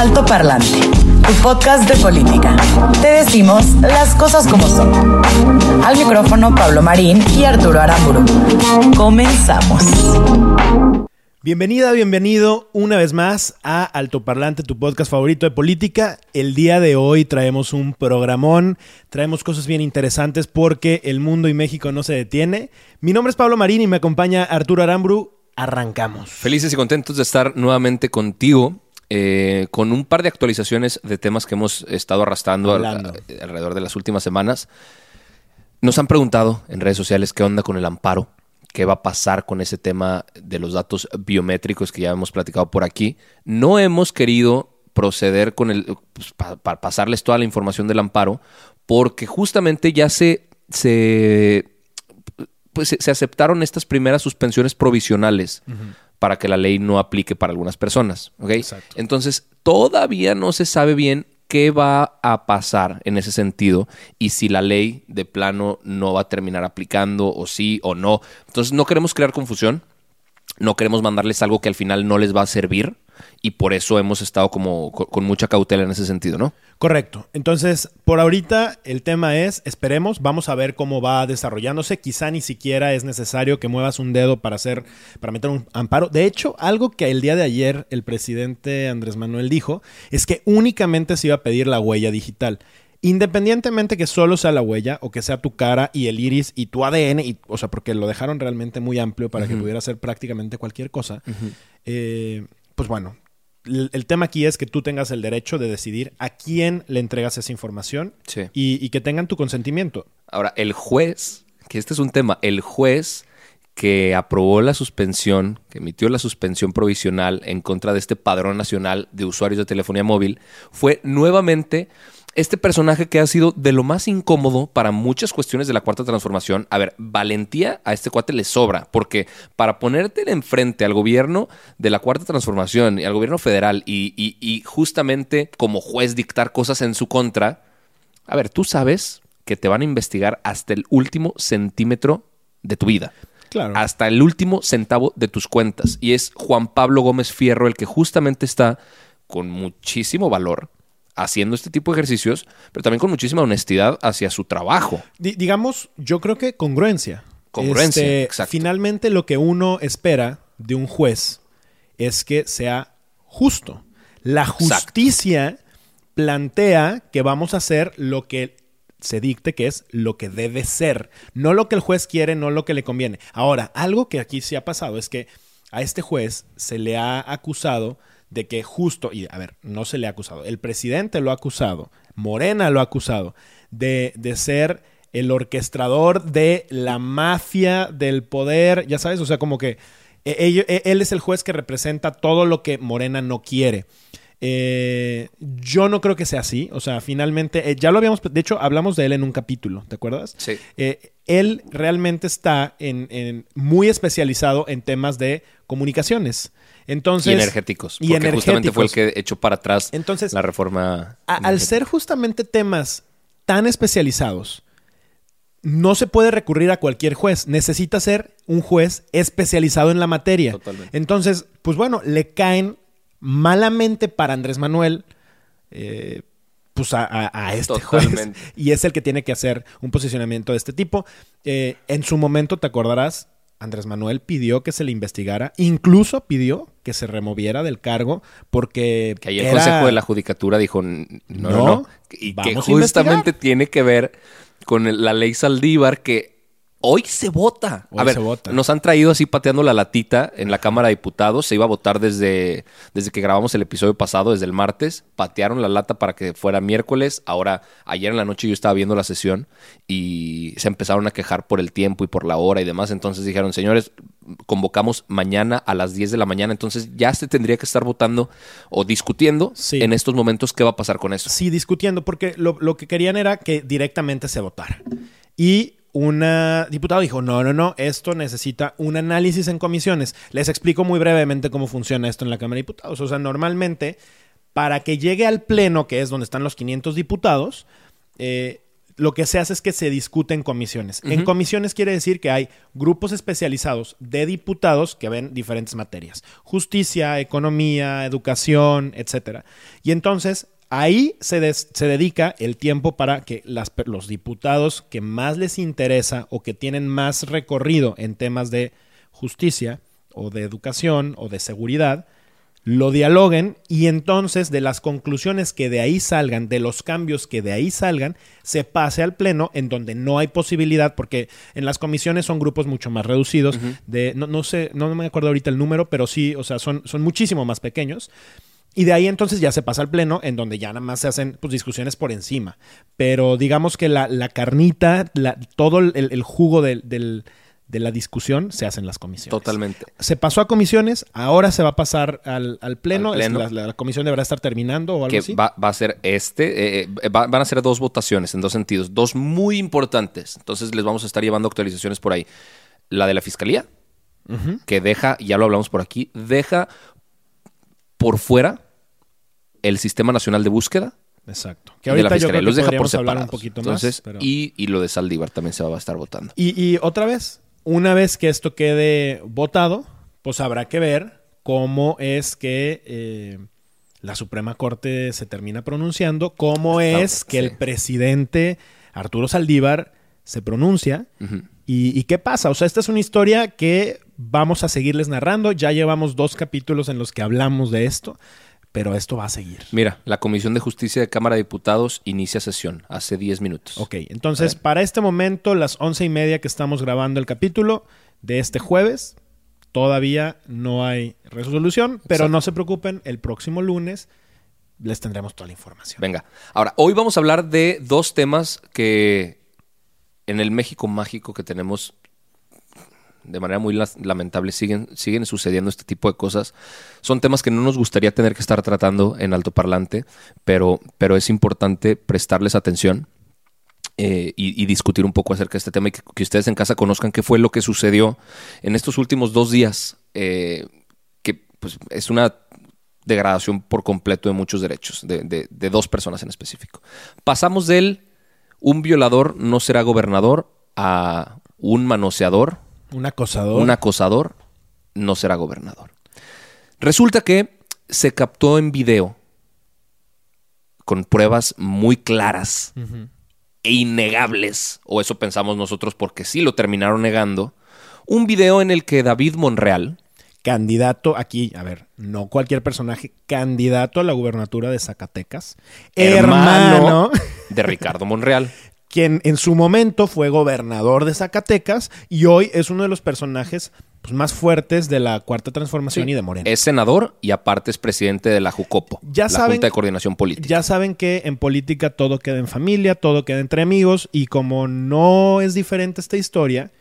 Alto Parlante, tu podcast de política. Te decimos las cosas como son. Al micrófono Pablo Marín y Arturo Aramburu. Comenzamos. Bienvenida, bienvenido una vez más a Alto Parlante, tu podcast favorito de política. El día de hoy traemos un programón, traemos cosas bien interesantes porque el mundo y México no se detiene. Mi nombre es Pablo Marín y me acompaña Arturo Aramburu. Arrancamos. Felices y contentos de estar nuevamente contigo eh, con un par de actualizaciones de temas que hemos estado arrastrando al- Hablando. a- alrededor de las últimas semanas. Nos han preguntado en redes sociales qué onda con el amparo, qué va a pasar con ese tema de los datos biométricos que ya hemos platicado por aquí. No hemos querido proceder con el pues, para pasarles toda la información del amparo porque justamente ya se se pues se, se aceptaron estas primeras suspensiones provisionales para que la ley no aplique para algunas personas. ¿ok? Exacto. Entonces, todavía no se sabe bien qué va a pasar en ese sentido y si la ley de plano no va a terminar aplicando o sí o no. Entonces, no queremos crear confusión, no queremos mandarles algo que al final no les va a servir y por eso hemos estado como co- con mucha cautela en ese sentido, ¿no? Correcto. Entonces, por ahorita el tema es, esperemos, vamos a ver cómo va desarrollándose. Quizá ni siquiera es necesario que muevas un dedo para hacer, para meter un amparo. De hecho, algo que el día de ayer el presidente Andrés Manuel dijo es que únicamente se iba a pedir la huella digital. Independientemente que solo sea la huella o que sea tu cara y el iris y tu ADN, y, o sea, porque lo dejaron realmente muy amplio para que pudiera hacer prácticamente cualquier cosa, eh, pues bueno, el, el tema aquí es que tú tengas el derecho de decidir a quién le entregas esa información Sí. y, y que tengan tu consentimiento. Ahora, el juez, que este es un tema, el juez que aprobó la suspensión, que emitió la suspensión provisional en contra de este padrón nacional de usuarios de telefonía móvil, fue nuevamente este personaje que ha sido de lo más incómodo para muchas cuestiones de la cuarta transformación. A ver, valentía a este cuate le sobra, porque para ponerte enfrente al gobierno de la cuarta transformación y al gobierno federal y, y- y justamente como juez dictar cosas en su contra, a ver, tú sabes que te van a investigar hasta el último centímetro de tu vida. Claro. Hasta el último centavo de tus cuentas. Y es Juan Pablo Gómez Fierro el que justamente está con muchísimo valor haciendo este tipo de ejercicios, pero también con muchísima honestidad hacia su trabajo. Di- digamos, yo creo que congruencia. Congruencia, Este, exacto. Finalmente lo que uno espera de un juez es que sea justo. La justicia plantea que vamos a hacer lo que se dicte que es lo que debe ser, no lo que el juez quiere, no lo que le conviene. Ahora, algo que aquí sí ha pasado es que a este juez se le ha acusado de que justo, y a ver, no se le ha acusado, el presidente lo ha acusado, Morena lo ha acusado, de, de ser el orquestador de la mafia del poder, ya sabes, o sea, como que ello- eh, él es el juez que representa todo lo que Morena no quiere. Eh, yo no creo que sea así. O sea, finalmente, eh, ya lo habíamos, de hecho, hablamos de él en un capítulo, ¿te acuerdas? Sí. Eh, él realmente está en, en- muy especializado en temas de comunicaciones. Entonces, y energéticos. y porque justamente fue el que echó para atrás Entonces, la reforma. A- al ser justamente temas tan especializados, no se puede recurrir a cualquier juez. Necesita ser un juez especializado en la materia. Totalmente. Entonces, pues bueno, le caen malamente para Andrés Manuel. eh, pues a, a- a este juez Totalmente. y es el que tiene que hacer un posicionamiento de este tipo. Eh, en su momento, te acordarás, Andrés Manuel pidió que se le investigara, incluso pidió que se removiera del cargo porque Que ahí el era- Consejo de la Judicatura dijo, "N- no, no, No, no. Y que justamente tiene que ver con la ley Saldívar que Hoy se vota. Hoy a ver, se vota. nos han traído así pateando la latita en la Cámara de Diputados. Se iba a votar desde, desde que grabamos el episodio pasado, desde el martes. Patearon la lata para que fuera miércoles. Ahora, ayer en la noche yo estaba viendo la sesión y se empezaron a quejar por el tiempo y por la hora y demás. Entonces dijeron, señores, convocamos mañana a las 10 de la mañana. Entonces ya se tendría que estar votando o discutiendo Sí. en estos momentos qué va a pasar con eso. Sí, discutiendo, porque lo, lo que querían era que directamente se votara. Y una diputada dijo, no, no, no, esto necesita un análisis en comisiones. Les explico muy brevemente cómo funciona esto en la Cámara de Diputados. O sea, normalmente, para que llegue al Pleno, que es donde están los 500 diputados, eh, lo que se hace es que se discute en comisiones. En comisiones quiere decir que hay grupos especializados de diputados que ven diferentes materias. Justicia, economía, educación, etcétera. Y entonces ahí se, des- se dedica el tiempo para que las los diputados que más les interesa o que tienen más recorrido en temas de justicia o de educación o de seguridad, lo dialoguen y entonces de las conclusiones que de ahí salgan, de los cambios que de ahí salgan, se pase al pleno en donde no hay posibilidad, porque en las comisiones son grupos mucho más reducidos, de, no, no sé, no me acuerdo ahorita el número, pero sí, o sea, son, son muchísimo más pequeños. Y de ahí entonces ya se pasa al pleno, en donde ya nada más se hacen pues, discusiones por encima. Pero digamos que la, la carnita, la- todo el, el jugo del- del- de la discusión se hace en las comisiones. Totalmente. Se pasó a comisiones, ahora se va a pasar al, al pleno. Al pleno. Es la, la comisión deberá estar terminando o algo que así. va, va a ser este, eh, eh, va- van a ser dos votaciones en dos sentidos, dos muy importantes. Entonces les vamos a estar llevando actualizaciones por ahí. La de la fiscalía, que deja, ya lo hablamos por aquí, deja por fuera el Sistema Nacional de Búsqueda Exacto. Que y de la ahorita yo Fiscalía. creo que Los deja por separados. un poquito Entonces, pero- y, y lo de Saldívar también se va a estar votando. Y, y otra vez, una vez que esto quede votado, pues habrá que ver cómo es que eh, la Suprema Corte se termina pronunciando, cómo es que sí. el presidente Arturo Saldívar se pronuncia y, y qué pasa. O sea, esta es una historia que vamos a seguirles narrando. Ya llevamos dos capítulos en los que hablamos de esto, pero esto va a seguir. Mira, la Comisión de Justicia de Cámara de Diputados inicia sesión hace 10 minutos. Ok, entonces para este momento, las once y media que estamos grabando el capítulo de este jueves, todavía no hay resolución, pero Exacto. no se preocupen, el próximo lunes les tendremos toda la información. Venga, ahora, hoy vamos a hablar de dos temas que en el México mágico que tenemos de manera muy lamentable siguen, siguen sucediendo este tipo de cosas. Son temas que no nos gustaría tener que estar tratando en alto parlante, pero, pero es importante prestarles atención eh, y, discutir un poco acerca de este tema y que, ustedes en casa conozcan qué fue lo que sucedió en estos últimos dos días, eh, que pues, es una degradación por completo de muchos derechos, de, de- de dos personas en específico. Pasamos del un violador no será gobernador a un manoseador, Un acosador. un acosador no será gobernador. Resulta que se captó en video con pruebas muy claras e innegables, o eso pensamos nosotros porque sí lo terminaron negando, un video en el que David Monreal, candidato aquí, a ver, no cualquier personaje, candidato a la gubernatura de Zacatecas, hermano hermano, de Ricardo Monreal, quien en su momento fue gobernador de Zacatecas y hoy es uno de los personajes pues, más fuertes de la cuarta transformación y de Morena. es senador y aparte es presidente de la JUCOPO, Ya la saben- Junta de Coordinación Política. Ya saben que en política todo queda en familia, todo queda entre amigos y como no es diferente esta historia,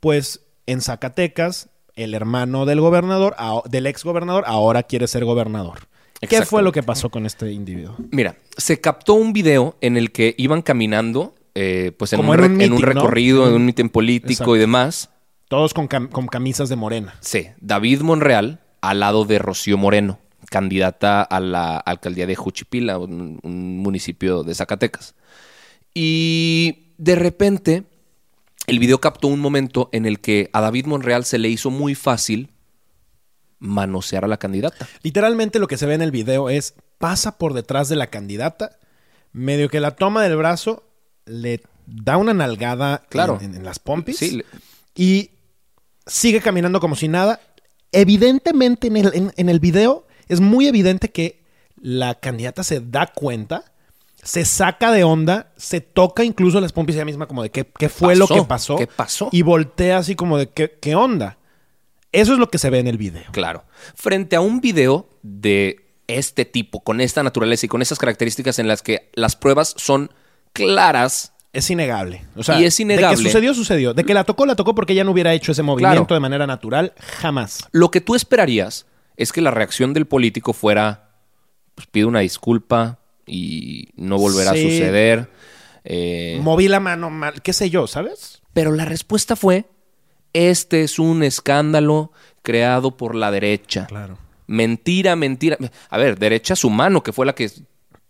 pues en Zacatecas el hermano del gobernador, del ex gobernador, ahora quiere ser gobernador. ¿Qué fue lo que pasó con este individuo? Mira, se captó un video en el que iban caminando, eh, pues en Como un, en re- un en un meeting, ¿no? recorrido, en un mitin político Exacto. y demás. Todos con, cam- con camisas de morena. Sí, David Monreal al lado de Rocío Moreno, candidata a la alcaldía de Juchipila, un, un municipio de Zacatecas. Y de repente, el video captó un momento en el que a David Monreal se le hizo muy fácil manosear a la candidata. Literalmente lo que se ve en el video es pasa por detrás de la candidata, medio que la toma del brazo, le da una nalgada Claro. en, en- en las pompis Sí, y sigue caminando como si nada. Evidentemente en el, en- el video es muy evidente que la candidata se da cuenta, se saca de onda, se toca incluso las pompis ella misma como de qué, qué fue lo que pasó. ¿qué pasó? Y voltea así como de qué, qué onda. Eso es lo que se ve en el video. Claro. Frente a un video de este tipo, con esta naturaleza y con esas características en las que las pruebas son claras, Es innegable. O sea, Y es De innegable. que sucedió, sucedió. De que la tocó, la tocó porque ella no hubiera hecho ese movimiento Claro. de manera natural. Jamás. lo que tú esperarías es que la reacción del político fuera, pues pide una disculpa y no volverá Sí. a suceder. Eh, Moví la mano mal, qué sé yo, ¿sabes? pero la respuesta fue, este es un escándalo creado por la derecha. Claro. Mentira, mentira. A ver, derecha su mano, que fue la que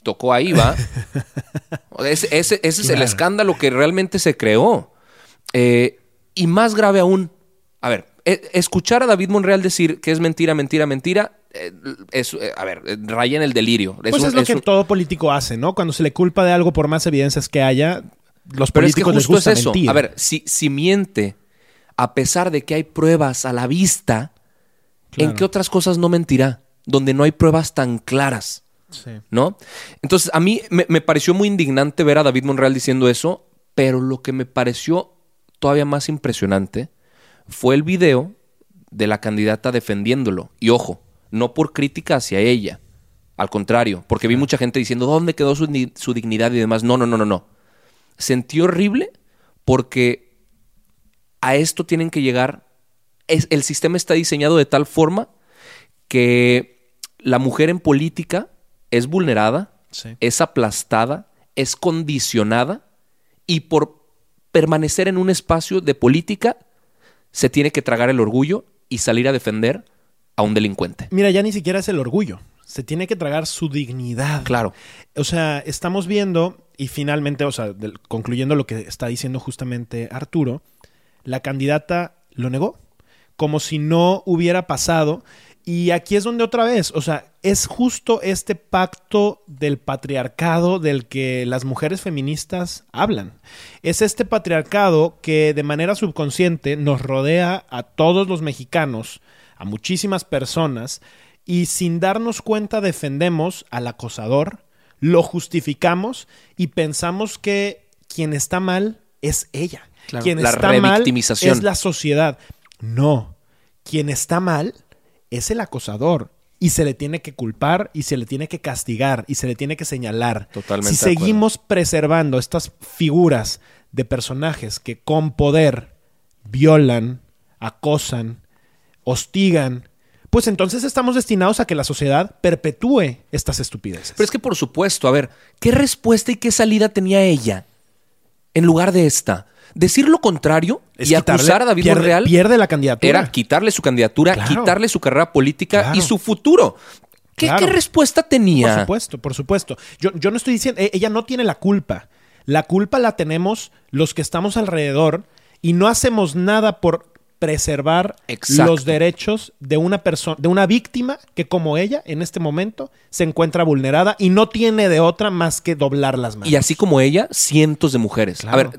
tocó ahí, ¿va? ese, ese- ese es el escándalo que realmente se creó. Eh, y más grave aún, a ver, e- escuchar a David Monreal decir que es mentira, mentira, mentira, eh, es, eh, a ver, raya en el delirio. Es Pues un- es lo es que un- todo político hace, ¿no? Cuando se le culpa de algo por más evidencias que haya, los Pero es que políticos les justo gusta es eso. mentir. A ver, si, si miente, a pesar de que hay pruebas a la vista, ¿en qué otras cosas no mentirá? Donde no hay pruebas tan claras. Sí. ¿no? Entonces, a mí me, me pareció muy indignante ver a David Monreal diciendo eso, pero lo que me pareció todavía más impresionante fue el video de la candidata defendiéndolo. Y ojo, no por crítica hacia ella, al contrario, porque vi mucha gente diciendo, ¿dónde quedó su, su dignidad y demás? No, no, no, no, no. Sentí horrible porque a esto tienen que llegar, es, el sistema está diseñado de tal forma que la mujer en política es vulnerada, Sí. es aplastada, es condicionada y por permanecer en un espacio de política se tiene que tragar el orgullo y salir a defender a un delincuente. Mira, ya ni siquiera es el orgullo. Se tiene que tragar su dignidad. Claro. O sea, estamos viendo, y finalmente, o sea, del- concluyendo lo que está diciendo justamente Arturo, la candidata lo negó, como si no hubiera pasado. Y aquí es donde otra vez, o sea, es justo este pacto del patriarcado del que las mujeres feministas hablan. Es este patriarcado que de manera subconsciente nos rodea a todos los mexicanos, a muchísimas personas, y sin darnos cuenta defendemos al acosador, lo justificamos y pensamos que quien está mal es ella. Claro, Quien la está mal es la sociedad. No, quien está mal es el acosador y se le tiene que culpar y se le tiene que castigar y se le tiene que señalar. Totalmente Si seguimos preservando estas figuras de personajes que con poder violan, acosan, hostigan, pues entonces estamos destinados a que la sociedad perpetúe estas estupideces. Pero es que por supuesto, a ver, ¿qué respuesta y qué salida tenía ella en lugar de esta? Decir lo contrario Es y quitarle- acusar a David pierde- Monreal pierde la candidatura. era quitarle su candidatura, Claro. quitarle su carrera política Claro. y su futuro. ¿Qué, Claro. qué respuesta tenía? Por supuesto, por supuesto. Yo, yo no estoy diciendo, e- ella no tiene la culpa. La culpa la tenemos los que estamos alrededor y no hacemos nada por preservar Exacto. los derechos de una persona, de una víctima que como ella en este momento se encuentra vulnerada y no tiene de otra más que doblar las manos. Y así como ella, cientos de mujeres. Claro. A ver,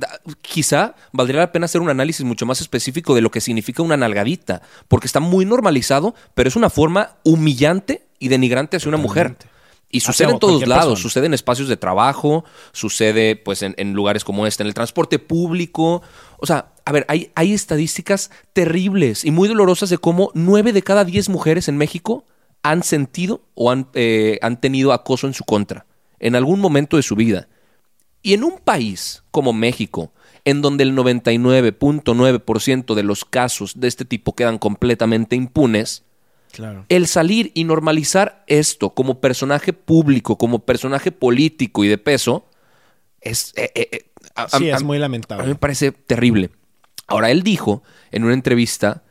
quizá valdría la pena hacer un análisis mucho más específico de lo que significa una nalgadita, porque está muy normalizado, pero es una forma humillante y denigrante hacia una mujer. Y sucede en todos lados, persona. sucede en espacios de trabajo, sucede pues en, en lugares como este, en el transporte público. O sea, a ver, hay, hay estadísticas terribles y muy dolorosas de cómo nueve de cada diez mujeres en México han sentido o han, eh, han tenido acoso en su contra en algún momento de su vida. Y en un país como México, en donde el 99.9% de los casos de este tipo quedan completamente impunes, Claro. el salir y normalizar esto como personaje público, como personaje político y de peso, es... eh, eh, eh, a- Sí, a- es muy a mí lamentable. me parece terrible. Ahora, él dijo en una entrevista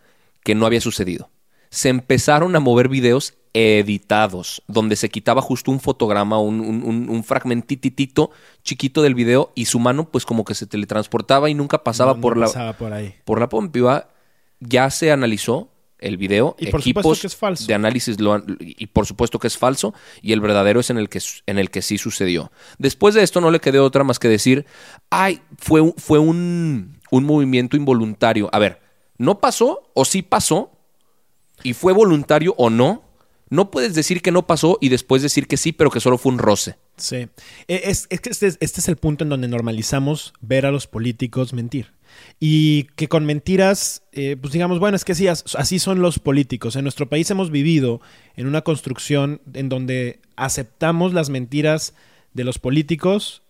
que no había sucedido. Se empezaron a mover videos editados, donde se quitaba justo un fotograma, un, un, un- fragmentititito chiquito del video y su mano pues como que se teletransportaba y nunca pasaba No- no por la pasaba por ahí. por la pompiva. Ya se analizó el video, Y por supuesto equipos que es falso. de análisis lo han- y por supuesto que es falso y el verdadero es en el que en el que sí sucedió. Después de esto no le quedó otra más que decir, ay, fue fue un un movimiento involuntario. A ver, no pasó o sí pasó y fue voluntario o no. No puedes decir que no pasó y después decir que sí, pero que solo fue un roce. Sí. E- Es, que este, es- este es el punto en donde normalizamos ver a los políticos mentir. Y que con mentiras, eh, pues digamos, bueno, es que sí, as- así son los políticos. En nuestro país hemos vivido en una construcción en donde aceptamos las mentiras de los políticos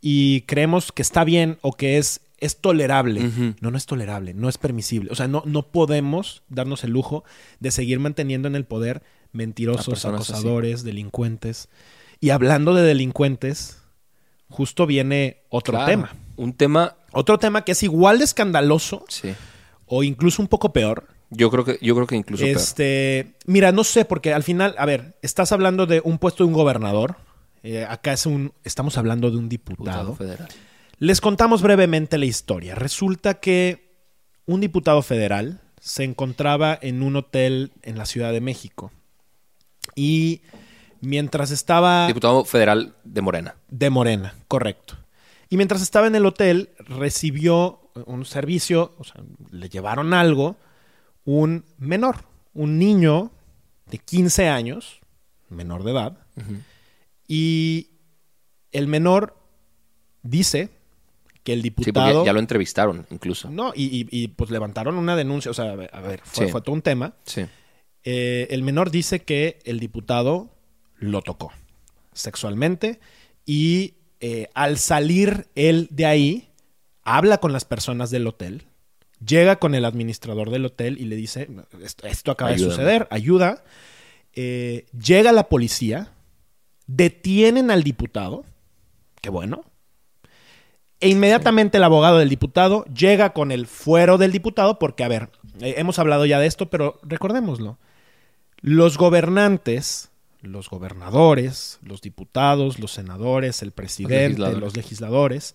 y creemos que está bien o que es, es tolerable. No, no es tolerable, no es permisible. O sea, no, no podemos darnos el lujo de seguir manteniendo en el poder mentirosos, así. acosadores, delincuentes. Y hablando de delincuentes, justo viene otro Claro. tema. Un tema, Otro tema que es igual de escandaloso sí. o incluso un poco peor. Yo creo que, yo creo que incluso peor. Este, mira, no sé, porque al final, a ver, estás hablando de un puesto de un gobernador. Eh, acá es un, estamos hablando de un diputado. Diputado federal. Les contamos brevemente la historia. Resulta que un diputado federal se encontraba en un hotel en la Ciudad de México. Y mientras estaba... Diputado federal de Morena. De Morena, correcto. Y mientras estaba en el hotel, recibió un servicio, o sea, le llevaron algo, un menor, un niño de 15 años, menor de edad, y el menor dice que el Sí, diputado... porque ya lo entrevistaron incluso. No, y, y- y, pues levantaron una denuncia, o sea, a ver, a ver, fue, Sí. fue todo un tema. Sí. Eh, el menor dice que el diputado lo tocó sexualmente y eh, al salir él de ahí, habla con las personas del hotel, llega con el administrador del hotel y le dice, esto, esto acaba de suceder, ayuda. Eh, llega la policía, detienen al diputado, qué bueno, e inmediatamente el abogado del diputado llega con el fuero del diputado, porque, a ver, eh, hemos hablado ya de esto, pero recordémoslo. Los gobernantes, los gobernadores, los diputados, los senadores, el presidente, legisladores. los legisladores,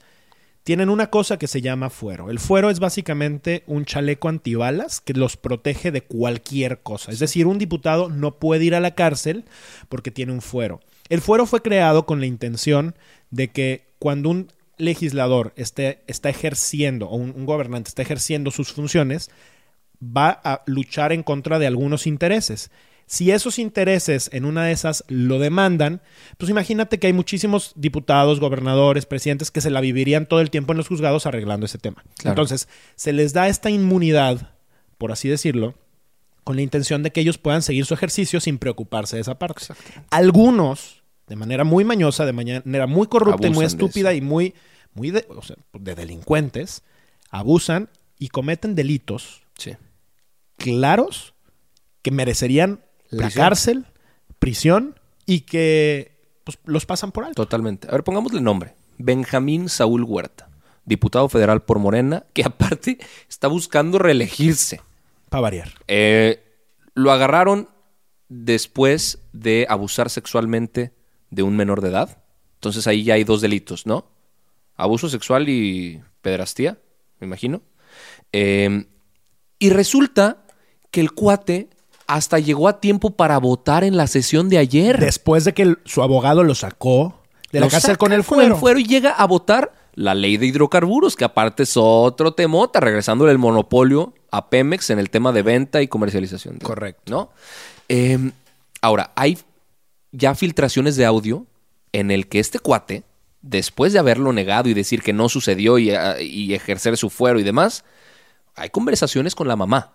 tienen una cosa que se llama fuero. El fuero es básicamente un chaleco antibalas que los protege de cualquier cosa. Es decir, un diputado no puede ir a la cárcel porque tiene un fuero. El fuero fue creado con la intención de que cuando un legislador esté, está ejerciendo o un, un gobernante está ejerciendo sus funciones, va a luchar en contra de algunos intereses. Si esos intereses en una de esas lo demandan, pues imagínate que hay muchísimos diputados, gobernadores, presidentes que se la vivirían todo el tiempo en los juzgados arreglando ese tema. Claro. Entonces, se les da esta inmunidad, por así decirlo, con la intención de que ellos puedan seguir su ejercicio sin preocuparse de esa parte. Algunos, de manera muy mañosa, de manera muy corrupta y muy estúpida y muy, muy de, o sea, de delincuentes, abusan y cometen delitos Sí. claros que merecerían la cárcel, prisión y que pues, los pasan por alto. Totalmente. A ver, pongámosle nombre. Benjamín Saúl Huerta, diputado federal por Morena, que aparte está buscando reelegirse. Para variar. Eh, lo agarraron después de abusar sexualmente de un menor de edad. Entonces ahí ya hay dos delitos, ¿no? Abuso sexual y pederastía, me imagino. Eh, y resulta que el cuate hasta llegó a tiempo para votar en la sesión de ayer. Después de que el- su abogado lo sacó de la cárcel con el fuero. y llega a votar la ley de hidrocarburos, que aparte es otro temota, regresándole el monopolio a Pemex en el tema de venta y comercialización. de- Correcto. ¿No? Eh, ahora, hay ya filtraciones de audio en el que este cuate, después de haberlo negado y decir que no sucedió y, ah, y ejercer su fuero y demás, hay conversaciones con la mamá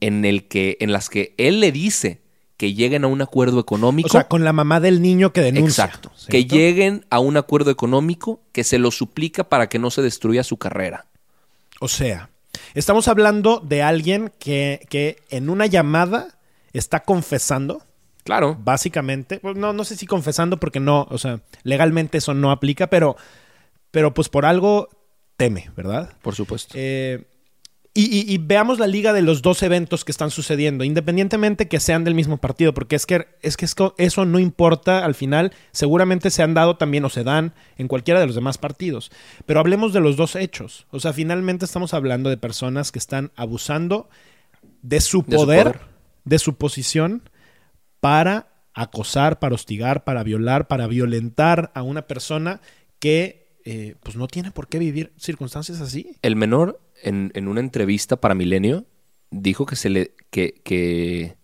en el que en las que él le dice que lleguen a un acuerdo económico O sea, con la mamá del niño que denuncia. Exacto. Que lleguen a un acuerdo económico que se lo suplica para que no se destruya su carrera. O sea, estamos hablando de alguien que, que en una llamada está confesando, Claro. básicamente. Pues no, no sé si confesando porque no, o sea, legalmente eso no aplica, pero, pero pues por algo teme, ¿verdad? Por supuesto. Eh, y, y- y veamos la liga de los dos eventos que están sucediendo, independientemente que sean del mismo partido, porque es que, es que eso no importa al final, seguramente se han dado también o se dan en cualquiera de los demás partidos. Pero hablemos de los dos hechos. O sea, finalmente estamos hablando de personas que están abusando de su De su poder, poder. de su posición, para acosar, para hostigar, para violar, para violentar a una persona que eh, pues no tiene por qué vivir circunstancias así. El menor, en, en una entrevista para Milenio, dijo que se le. que, que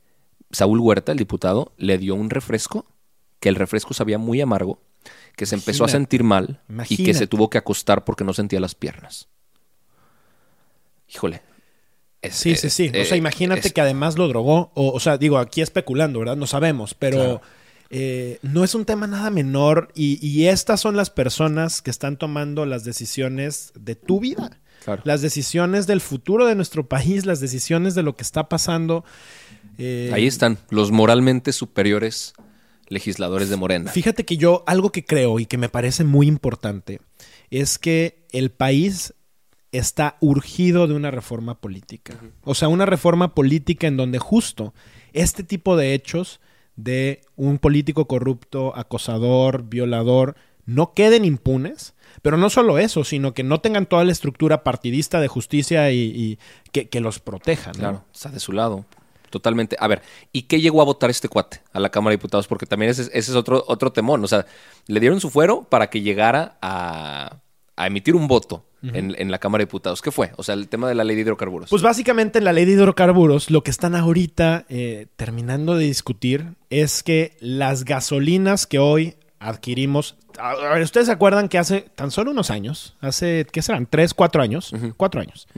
Saúl Huerta, el diputado, le dio un refresco, que el refresco sabía muy amargo, que se empezó a sentir mal y que se tuvo que acostar porque no sentía las piernas. Híjole. Es- Sí, sí, sí. o sea, eh, imagínate es- que además lo drogó. O, o sea, digo, aquí especulando, ¿verdad? No sabemos, pero Claro. eh, no es un tema nada menor. Y, y estas son las personas que están tomando las decisiones de tu vida. Claro. Las decisiones del futuro de nuestro país, las decisiones de lo que está pasando. Eh, Ahí están, los moralmente superiores legisladores de Morena. Fíjate que yo, algo que creo y que me parece muy importante, es que el país está urgido de una reforma política. O sea, una reforma política en donde justo este tipo de hechos de un político corrupto, acosador, violador, no queden impunes. Pero no solo eso, sino que no tengan toda la estructura partidista de justicia y, y que, que los proteja. ¿no? Claro, está de su lado. Totalmente. A ver, ¿y qué llegó a votar este cuate a la Cámara de Diputados? Porque también ese, ese es otro, otro temón. O sea, le dieron su fuero para que llegara a, a emitir un voto en, en la Cámara de Diputados. ¿Qué fue? O sea, el tema de la ley de hidrocarburos. Pues básicamente en la ley de hidrocarburos lo que están ahorita eh, terminando de discutir es que las gasolinas que hoy adquirimos... A ver, ¿ustedes se acuerdan que hace tan solo unos años, hace, ¿qué serán? ¿Tres, cuatro años? Cuatro años.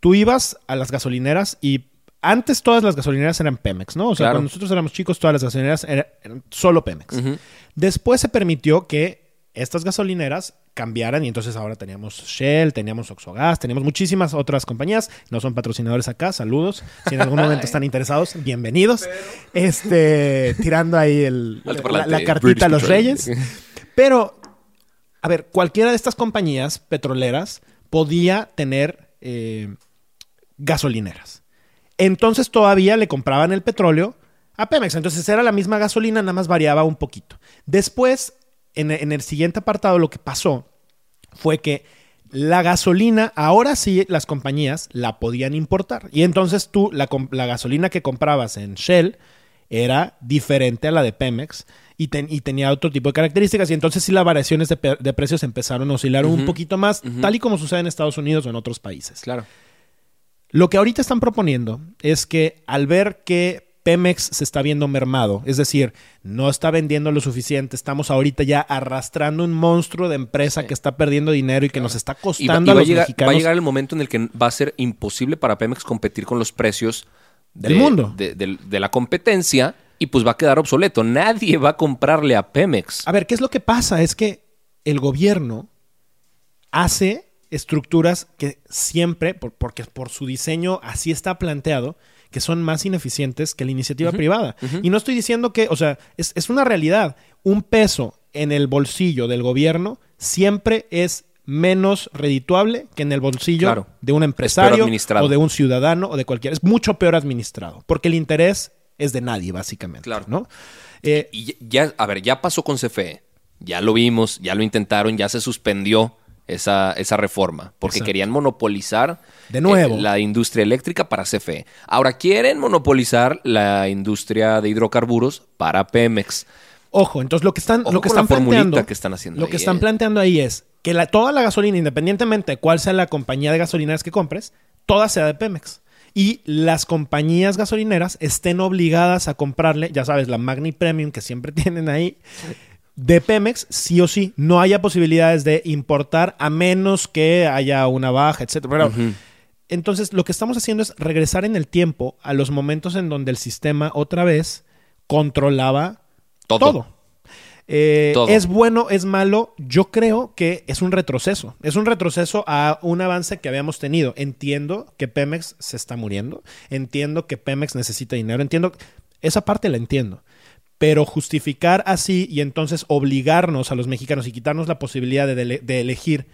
Tú ibas a las gasolineras y antes todas las gasolineras eran Pemex, ¿no? O sea, Claro. cuando nosotros éramos chicos todas las gasolineras era- eran solo Pemex. Después se permitió que estas gasolineras cambiaran y entonces ahora teníamos Shell, teníamos Oxogas, teníamos muchísimas otras compañías, no son patrocinadores acá, saludos. Si en algún momento están interesados, bienvenidos. Este, tirando ahí el, la, cartita a los reyes. Pero, a ver, cualquiera de estas compañías petroleras podía tener eh, gasolineras. Entonces todavía le compraban el petróleo a Pemex. Entonces era la misma gasolina, nada más variaba un poquito. Después, en, en el siguiente apartado, lo que pasó fue que la gasolina, ahora sí las compañías la podían importar. Y entonces tú, la, gasolina que comprabas en Shell era diferente a la de Pemex y, ten- y tenía otro tipo de características. Y entonces sí las variaciones de precios empezaron a oscilar un poquito más, tal y como sucede en Estados Unidos o en otros países. Claro. Lo que ahorita están proponiendo es que al ver que Pemex se está viendo mermado, es decir, no está vendiendo lo suficiente, estamos ahorita ya arrastrando un monstruo de empresa que está perdiendo dinero y que nos está Y, va, costando y va a los llegar, va a llegar el momento en el que va a ser imposible para Pemex competir con los precios Del de- mundo. de, de- de la competencia y pues va a quedar obsoleto. Nadie va a comprarle a Pemex. A ver, ¿qué es lo que pasa? Es que el gobierno hace estructuras que siempre, por- porque por su diseño así está planteado, que son más ineficientes que la iniciativa privada. Y no estoy diciendo que, o sea, es, es una realidad. Un peso en el bolsillo del gobierno siempre es menos redituable que en el bolsillo Claro. de un empresario o de un ciudadano o de cualquiera. Es mucho peor administrado, porque el interés es de nadie, básicamente. Claro. ¿no? Eh, Y ya, a ver, ya pasó con CFE. Ya lo vimos, ya lo intentaron, ya se suspendió esa, esa reforma. Porque Exacto. querían monopolizar De nuevo. eh, la industria eléctrica para CFE. Ahora quieren monopolizar la industria de hidrocarburos para Pemex. Ojo, entonces lo que están, Ojo lo que están planteando, que están haciendo lo ahí, que están eh. planteando ahí es que la, toda la gasolina, independientemente de cuál sea la compañía de gasolineras que compres, toda sea de Pemex. Y las compañías gasolineras estén obligadas a comprarle, ya sabes, la Magni Premium que siempre tienen ahí, de Pemex, sí o sí. No haya posibilidades de importar a menos que haya una baja, etcétera. Pero, Entonces, lo que estamos haciendo es regresar en el tiempo a los momentos en donde el sistema otra vez controlaba Todo. todo. Eh, Todo. ¿Es bueno, es malo? Yo creo que es un retroceso. Es un retroceso a un avance que habíamos tenido. Entiendo que Pemex se está muriendo. Entiendo que Pemex necesita dinero. Entiendo. Esa parte la entiendo. Pero justificar así y entonces obligarnos a los mexicanos y quitarnos la posibilidad de, elegir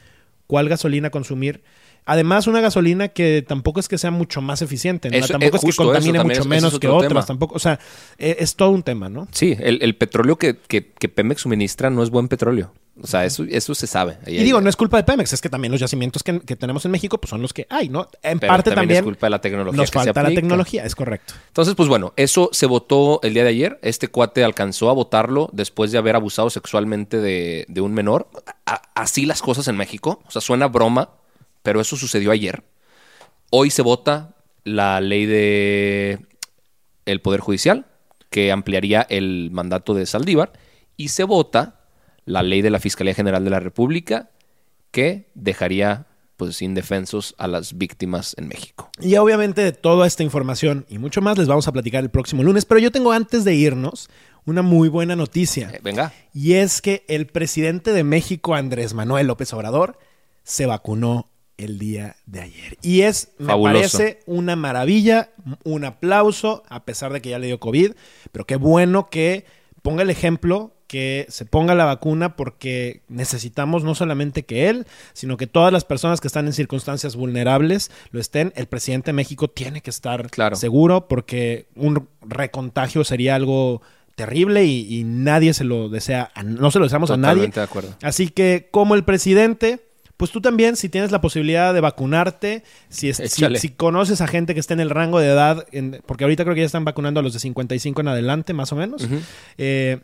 cuál gasolina consumir. Además, una gasolina que tampoco es que sea mucho más eficiente, ¿no? Eso- tampoco es que contamine mucho es- menos es que otras, tema. tampoco, o sea, eh, es todo un tema, ¿no? Sí, el, el petróleo que, que- que Pemex suministra no es buen petróleo. O sea, eso, eso se sabe. Y digo, no es culpa de Pemex, es que también los yacimientos que, que tenemos en México pues son los que hay, ¿no? En Pero parte también también, es culpa de la tecnología nos que se falta la aplica. tecnología, es correcto. Entonces, pues bueno, eso se votó el día de ayer. Este cuate alcanzó a votarlo después de haber abusado sexualmente de, de un menor. A- así las cosas en México. O sea, suena broma, pero eso sucedió ayer. Hoy se vota la ley de el Poder Judicial, que ampliaría el mandato de Saldívar, y se vota la ley de la Fiscalía General de la República, que dejaría pues indefensos a las víctimas en México. Y obviamente de toda esta información y mucho más les vamos a platicar el próximo lunes, pero yo tengo antes de irnos una muy buena noticia. Eh, venga. Y es que el presidente de México, Andrés Manuel López Obrador, se vacunó el día de ayer. Y es, me Fabuloso. parece una maravilla, un aplauso, a pesar de que ya le dio COVID, pero qué bueno que ponga el ejemplo, que se ponga la vacuna, porque necesitamos no solamente que él, sino que todas las personas que están en circunstancias vulnerables lo estén. El presidente de México tiene que estar Claro. seguro, porque un recontagio sería algo terrible y, y nadie se lo desea, no se lo deseamos a nadie. De acuerdo. Así que, como el presidente, pues tú también, si tienes la posibilidad de vacunarte, si, es- si, Échale. si conoces a gente que esté en el rango de edad, en- porque ahorita creo que ya están vacunando a los de 55 en adelante, más o menos, eh,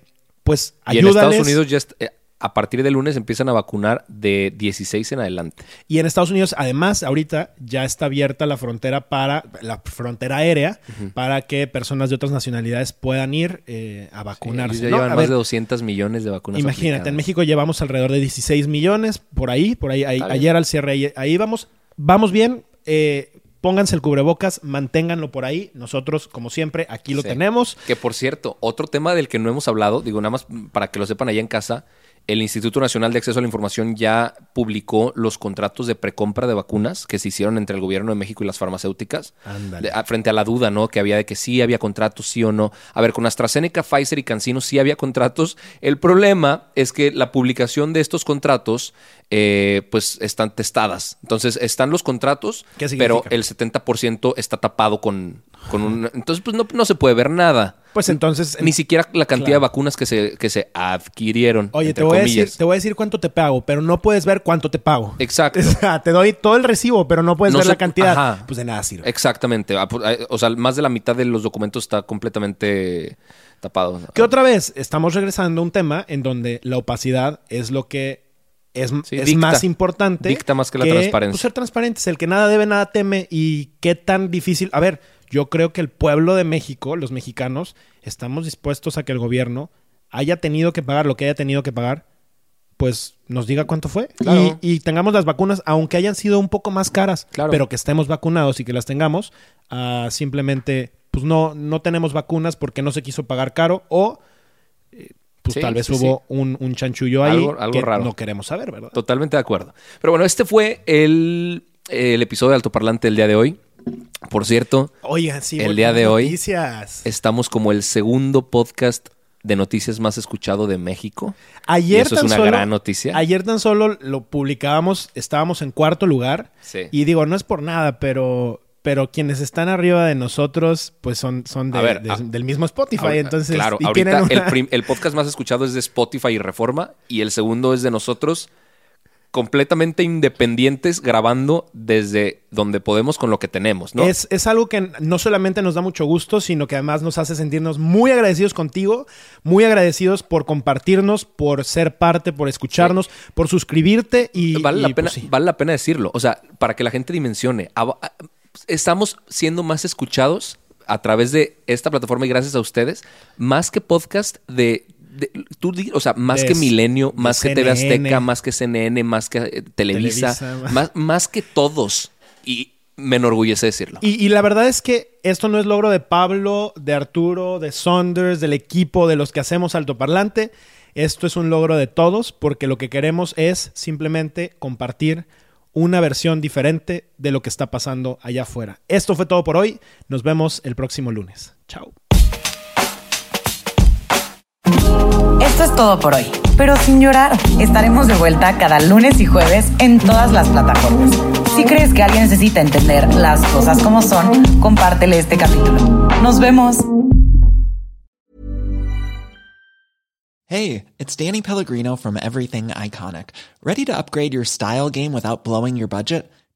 pues Y en ayúdales. Estados Unidos ya eh, a partir del lunes empiezan a vacunar de 16 en adelante. Y en Estados Unidos, además, ahorita ya está abierta la frontera para la frontera aérea para que personas de otras nacionalidades puedan ir eh, a vacunarse. Ellos ya ¿no? llevan A más ver, de 200 millones de vacunas. Imagínate, en. México llevamos alrededor de 16 millones, por ahí, por ahí, ayer al cierre, ahí, ahí vamos, vamos bien, eh, pónganse el cubrebocas, manténganlo por ahí, nosotros, como siempre, aquí lo Sí. tenemos. Que por cierto, otro tema del que no hemos hablado, digo nada más para que lo sepan allá en casa, el Instituto Nacional de Acceso a la Información ya publicó los contratos de precompra de vacunas que se hicieron entre el gobierno de México y las farmacéuticas. Ándale. De- a- frente a la duda, ¿no? Que había de que sí había contratos, sí o no. A ver, con AstraZeneca, Pfizer y CanSino sí había contratos. El problema es que la publicación de estos contratos, eh, pues están testadas. Entonces, están los contratos, ¿Qué pero el 70% está tapado con, con un... Entonces, pues no, no se puede ver nada. Pues entonces, Ni siquiera la cantidad Claro. de vacunas que se, que se adquirieron. oye, te voy, a decir, te voy a decir cuánto te pago, pero no puedes ver cuánto te pago. Exacto. O sea, te doy todo el recibo, pero no puedes No ver se- la cantidad. ajá. Pues de nada sirve. Exactamente. Ah, pues, eh, O sea, más de la mitad de los documentos está completamente tapado. Que otra vez estamos regresando a un tema en donde la opacidad es lo que es, Sí, es dicta. más importante. Dicta más que la transparencia. pues, ser transparentes. El que nada debe, nada teme. Y qué tan difícil. A ver, yo creo que el pueblo de México, los mexicanos, estamos dispuestos a que el gobierno haya tenido que pagar lo que haya tenido que pagar, pues nos diga cuánto fue. Claro. Y, y tengamos las vacunas, aunque hayan sido un poco más caras, Claro. pero que estemos vacunados y que las tengamos, a simplemente, pues no, no tenemos vacunas porque no se quiso pagar caro o eh, pues Sí, tal vez sí, hubo Un, un chanchullo ahí Algo- algo que raro. no queremos saber, ¿verdad? Totalmente de acuerdo. Pero bueno, este fue el, el episodio de Altoparlante del día de hoy. Por cierto, Oigan, sí, El día de hoy estamos como el segundo podcast de noticias más escuchado de México. Ayer y eso es tan una solo- gran noticia. Ayer tan solo lo publicábamos, estábamos en cuarto lugar. Sí. Y digo, no es por nada, pero, pero quienes están arriba de nosotros, pues son, son de- A ver, de- a- del mismo Spotify. Entonces, claro, y ahorita el, el podcast más escuchado es de Spotify y Reforma y el segundo es de nosotros completamente independientes grabando desde donde podemos con lo que tenemos, ¿no? Es, es algo que no solamente nos da mucho gusto, sino que además nos hace sentirnos muy agradecidos contigo, muy agradecidos por compartirnos, por ser parte, por escucharnos, por suscribirte y... vale, y, la pena, pues, sí. vale la pena decirlo. O sea, para que la gente dimensione. Estamos siendo más escuchados a través de esta plataforma y gracias a ustedes, más que podcast de. De- tú o sea, más De que Milenio, más que TV CNN. Azteca, más que CNN, más que eh, Televisa, Televisa. más, más que todos. Y me enorgullece decirlo. Y, y la verdad es que esto no es logro de Pablo, de Arturo, de Saunders, del equipo, de los que hacemos altoparlante. Esto es un logro de todos porque lo que queremos es simplemente compartir una versión diferente de lo que está pasando allá afuera. Esto fue todo por hoy. Nos vemos el próximo lunes. Chao. Esto es todo por hoy, pero sin llorar. Estaremos de vuelta cada lunes y jueves en todas las plataformas. Si crees que alguien necesita entender las cosas como son, compártele este capítulo. Nos vemos. Hey, it's Danny Pellegrino from Everything Iconic. Ready to upgrade your style game without blowing your budget?